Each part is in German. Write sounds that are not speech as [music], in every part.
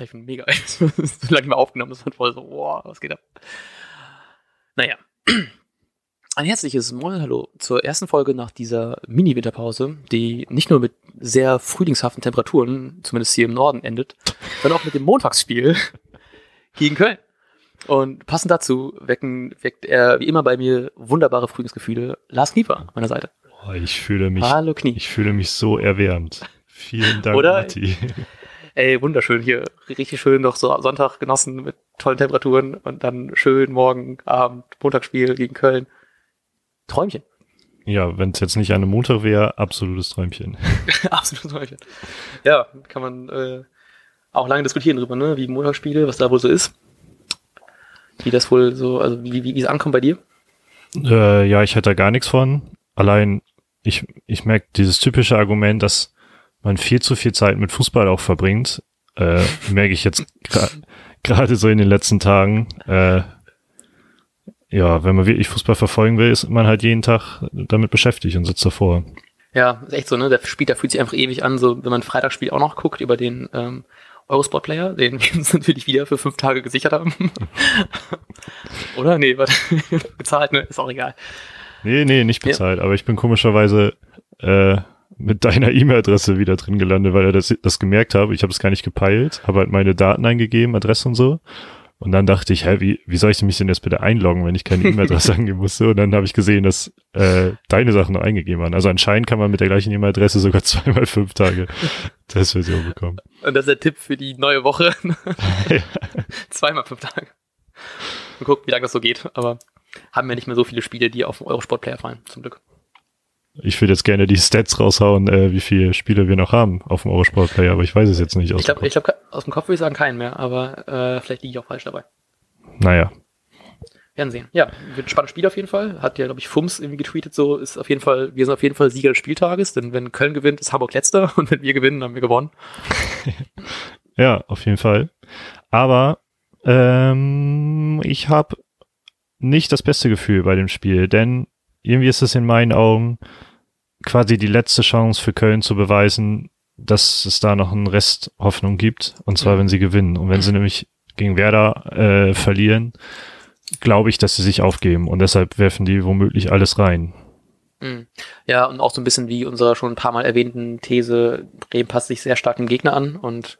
Alter, ich bin mega, [laughs] so lange mehr aufgenommen, das war voll so, boah, was geht ab? Naja. [clears throat] Ein herzliches Moin Hallo zur ersten Folge nach dieser Mini-Winterpause, die nicht nur mit sehr frühlingshaften Temperaturen, zumindest hier im Norden, endet, [laughs] sondern auch mit dem Montagsspiel [laughs] gegen Köln. Und passend dazu wecken, weckt er wie immer bei mir wunderbare Frühlingsgefühle. Lars Knieper an meiner Seite. Oh, ich fühle mich, Hallo Knie. ich fühle mich so erwärmt. Vielen Dank, Oder? Matti. Ey, wunderschön hier. Richtig schön noch so Sonntag genossen mit tollen Temperaturen und dann schön morgen Abend Montagsspiel gegen Köln. Träumchen. Ja, wenn es jetzt nicht an einem Montag wäre, absolutes Träumchen. [laughs] [laughs] Absolut Träumchen. Ja, kann man äh, auch lange diskutieren drüber, ne? Wie Montagsspiele, was da wohl so ist. Wie das wohl so, also wie, wie, wie es ankommt bei dir. Äh, ja, ich hätte da gar nichts von. Allein, ich, ich merke dieses typische Argument, dass man viel zu viel Zeit mit Fußball auch verbringt, äh, [laughs] merke ich jetzt gerade so in den letzten Tagen. Äh, ja, wenn man wirklich Fußball verfolgen will, ist man halt jeden Tag damit beschäftigt und sitzt davor. Ja, ist echt so, ne? Der Spieler fühlt sich einfach ewig an, so wenn man Freitagsspiel auch noch guckt über den ähm, Eurosport-Player, den wir uns [laughs] natürlich wieder für fünf Tage gesichert haben. [laughs] Oder? Nee, warte. Bezahlt, ne? Ist auch egal. Nee, nee, nicht Ja. bezahlt, aber ich bin komischerweise äh, mit deiner E-Mail-Adresse wieder drin gelandet, weil er das, das gemerkt habe. Ich habe es gar nicht gepeilt, habe halt meine Daten eingegeben, Adresse und so. Und dann dachte ich, hä, wie, wie soll ich mich denn jetzt bitte einloggen, wenn ich keine E-Mail-Adresse [laughs] angeben musste? Und dann habe ich gesehen, dass äh, deine Sachen noch eingegeben waren. Also anscheinend kann man mit der gleichen E-Mail-Adresse sogar [laughs] zweimal fünf Tage Testversion bekommen. Und das ist der Tipp für die neue Woche. [laughs] Zweimal fünf Tage. Mal gucken, wie lange das so geht. Aber haben wir nicht mehr so viele Spiele, die auf dem Eurosport-Player fallen, zum Glück. Ich würde jetzt gerne die Stats raushauen, äh, wie viele Spiele wir noch haben auf dem Eurosport-Player, aber ich weiß es jetzt nicht. aus Ich glaube, dem ich glaub, aus dem Kopf würde ich sagen keinen mehr, aber äh, vielleicht liege ich auch falsch dabei. Naja, Werden sehen. Ja, wird ein spannendes Spiel auf jeden Fall. Hat ja, glaube ich, Fums irgendwie getweetet, so ist auf jeden Fall, wir sind auf jeden Fall Sieger des Spieltages, denn wenn Köln gewinnt, ist Hamburg letzter [laughs] und wenn wir gewinnen, haben wir gewonnen. [laughs] Ja, auf jeden Fall. Aber ähm, ich habe nicht das beste Gefühl bei dem Spiel, denn irgendwie ist es in meinen Augen quasi die letzte Chance für Köln zu beweisen, dass es da noch einen Rest Hoffnung gibt, und zwar Mhm. wenn sie gewinnen. Und wenn sie nämlich gegen Werder äh, verlieren, glaube ich, dass sie sich aufgeben und deshalb werfen die womöglich alles rein. Mhm. Ja, und auch so ein bisschen wie unserer schon ein paar Mal erwähnten These, Bremen passt sich sehr stark dem Gegner an und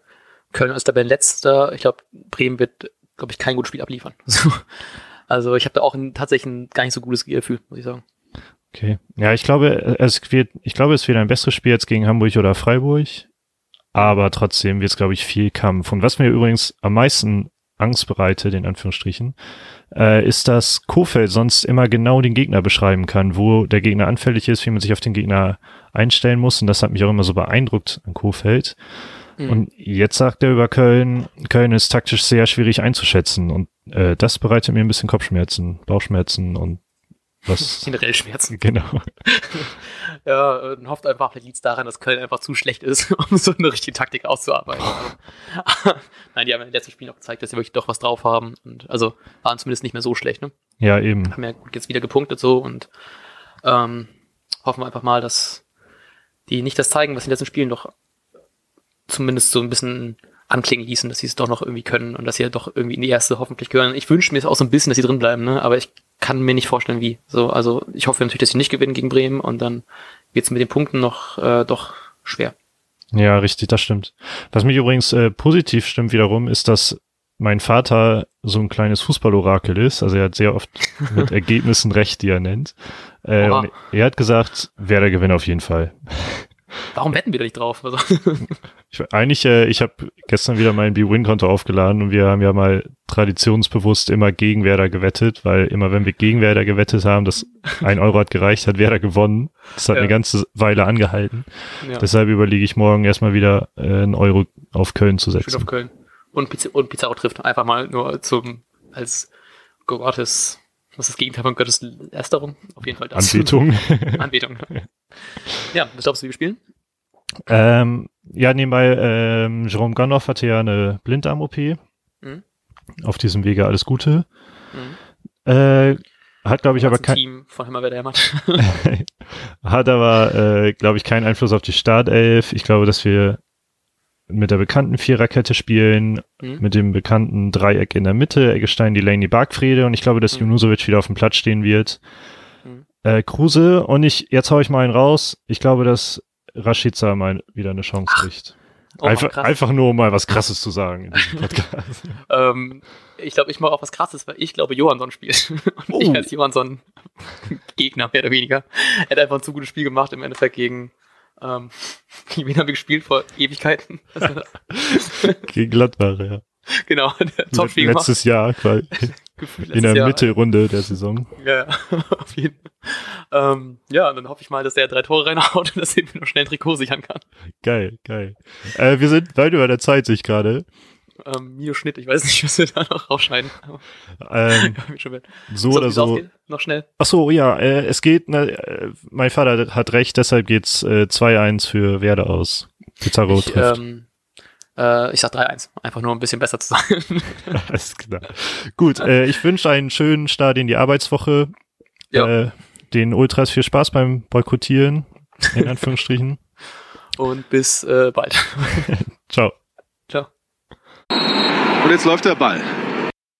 Köln ist dabei letzter. Ich glaube, Bremen wird, glaube ich, kein gutes Spiel abliefern. So. [laughs] [laughs] Also ich habe da auch ein, tatsächlich ein gar nicht so gutes Gefühl, muss ich sagen. Okay. Ja, ich glaube, es wird, ich glaube, es wird ein besseres Spiel jetzt gegen Hamburg oder Freiburg. Aber trotzdem wird es, glaube ich, viel Kampf. Und was mir übrigens am meisten Angst bereitet, in Anführungsstrichen, äh, ist, dass Kofeld sonst immer genau den Gegner beschreiben kann, wo der Gegner anfällig ist, wie man sich auf den Gegner einstellen muss. Und das hat mich auch immer so beeindruckt an Kofeld. Mhm. Und jetzt sagt er über Köln, Köln ist taktisch sehr schwierig einzuschätzen. Und äh, das bereitet mir ein bisschen Kopfschmerzen, Bauchschmerzen und was. [laughs] Generell Schmerzen. genau. [laughs] Ja, und hofft einfach, vielleicht liegt es daran, dass Köln einfach zu schlecht ist, [laughs] um so eine richtige Taktik auszuarbeiten. Also, Nein, die haben ja in den letzten Spielen auch gezeigt, dass sie wirklich doch was drauf haben. Und also waren zumindest nicht mehr so schlecht, ne? Ja, eben. Haben ja gut jetzt wieder gepunktet so und ähm, hoffen wir einfach mal, dass die nicht das zeigen, was in den letzten Spielen doch zumindest so ein bisschen anklingen ließen, dass sie es doch noch irgendwie können und dass sie ja doch irgendwie in die erste hoffentlich gehören. Ich wünsche mir es auch so ein bisschen, dass sie drin bleiben, ne? Aber ich kann mir nicht vorstellen, wie. So, also ich hoffe natürlich, dass sie nicht gewinnen gegen Bremen und dann wird es mit den Punkten noch äh, doch schwer. Ja, richtig, das stimmt. Was mich übrigens äh, positiv stimmt wiederum, ist, dass mein Vater so ein kleines Fußballorakel ist. Also er hat sehr oft [laughs] mit Ergebnissen recht, die er nennt. Äh, er hat gesagt, wer der gewinnt auf jeden Fall. Warum wetten wir da nicht drauf? Also, Ich, eigentlich, äh, ich habe gestern wieder mein B-Win-Konto aufgeladen und wir haben ja mal traditionsbewusst immer gegen Werder gewettet, weil immer wenn wir gegen Werder gewettet haben, das [laughs] ein Euro hat gereicht, hat Werder gewonnen. Das hat Ja. eine ganze Weile angehalten. ja, Deshalb überlege ich morgen erstmal wieder äh, einen Euro auf Köln zu schön setzen. auf Köln. Und, Pizza und Pizarro trifft einfach mal nur zum als Gottes, was ist das Gegenteil von Gottes Lästerung? Auf jeden Fall das. Anbetung. [laughs] Anbetung. [laughs] Ja, was glaubst du, wie wir spielen? Ähm, ja, nebenbei, ähm, Jerome Ganoff hatte ja eine Blinddarm-OP. Mhm. Auf diesem Wege alles Gute. Mhm. Äh, hat, glaube ich, aber kein, Team von Himmelwehr Hämmert. [laughs] [laughs] hat aber, äh, glaube ich, keinen Einfluss auf die Startelf. Ich glaube, dass wir mit der bekannten Viererkette spielen, Mhm. mit dem bekannten Dreieck in der Mitte, Eggestein, Delaney, Bargfrede und ich glaube, dass Mhm. Junusovic wieder auf dem Platz stehen wird. Mhm. Äh, Kruse und ich, jetzt hau ich mal einen raus. Ich glaube, dass Rashica mal wieder eine Chance kriegt. Oh, einfach, einfach nur, um mal was Krasses zu sagen in diesem [laughs] Podcast. Ähm, ich glaube, ich mache auch was krasses, weil ich glaube, Johansson spielt. [laughs] Und Oh. ich als Johansson [laughs] Gegner, mehr oder weniger. Er hat einfach ein zu gutes Spiel gemacht im Endeffekt gegen, ähm, wen haben wir gespielt vor Ewigkeiten? Gegen Gladbach, ja. genau, der Top-Spiel gemacht. Letztes Jahr, quasi, Gefühlt in der Jahr. Mittelrunde der Saison. [laughs] Ja, ja, [laughs] auf jeden Fall. Ähm, ja, und dann hoffe ich mal, dass der drei Tore reinhaut und dass er mir noch schnell ein Trikot sichern kann. Geil, geil. Äh, wir sind weit über der Zeit, sich gerade. Ähm, Mio Schnitt, ich weiß nicht, [laughs] was wir da noch rausschneiden. Ähm, so so, oder so. ausgeht? Noch schnell. Ach so, ja, äh, es geht, ne, äh, mein Vater hat recht, deshalb geht's äh, 2-1 für Werder aus. Pizarro Ich, trifft. ähm, äh, ich sag 3-1. Einfach nur um ein bisschen besser zu sein. [laughs] Alles klar. Gut, äh, ich wünsche einen schönen Start in die Arbeitswoche. Ja. Äh, den Ultras viel Spaß beim Boykottieren, in Anführungsstrichen. [laughs] und bis äh, bald. [laughs] Ciao. Ciao. Und jetzt läuft der Ball.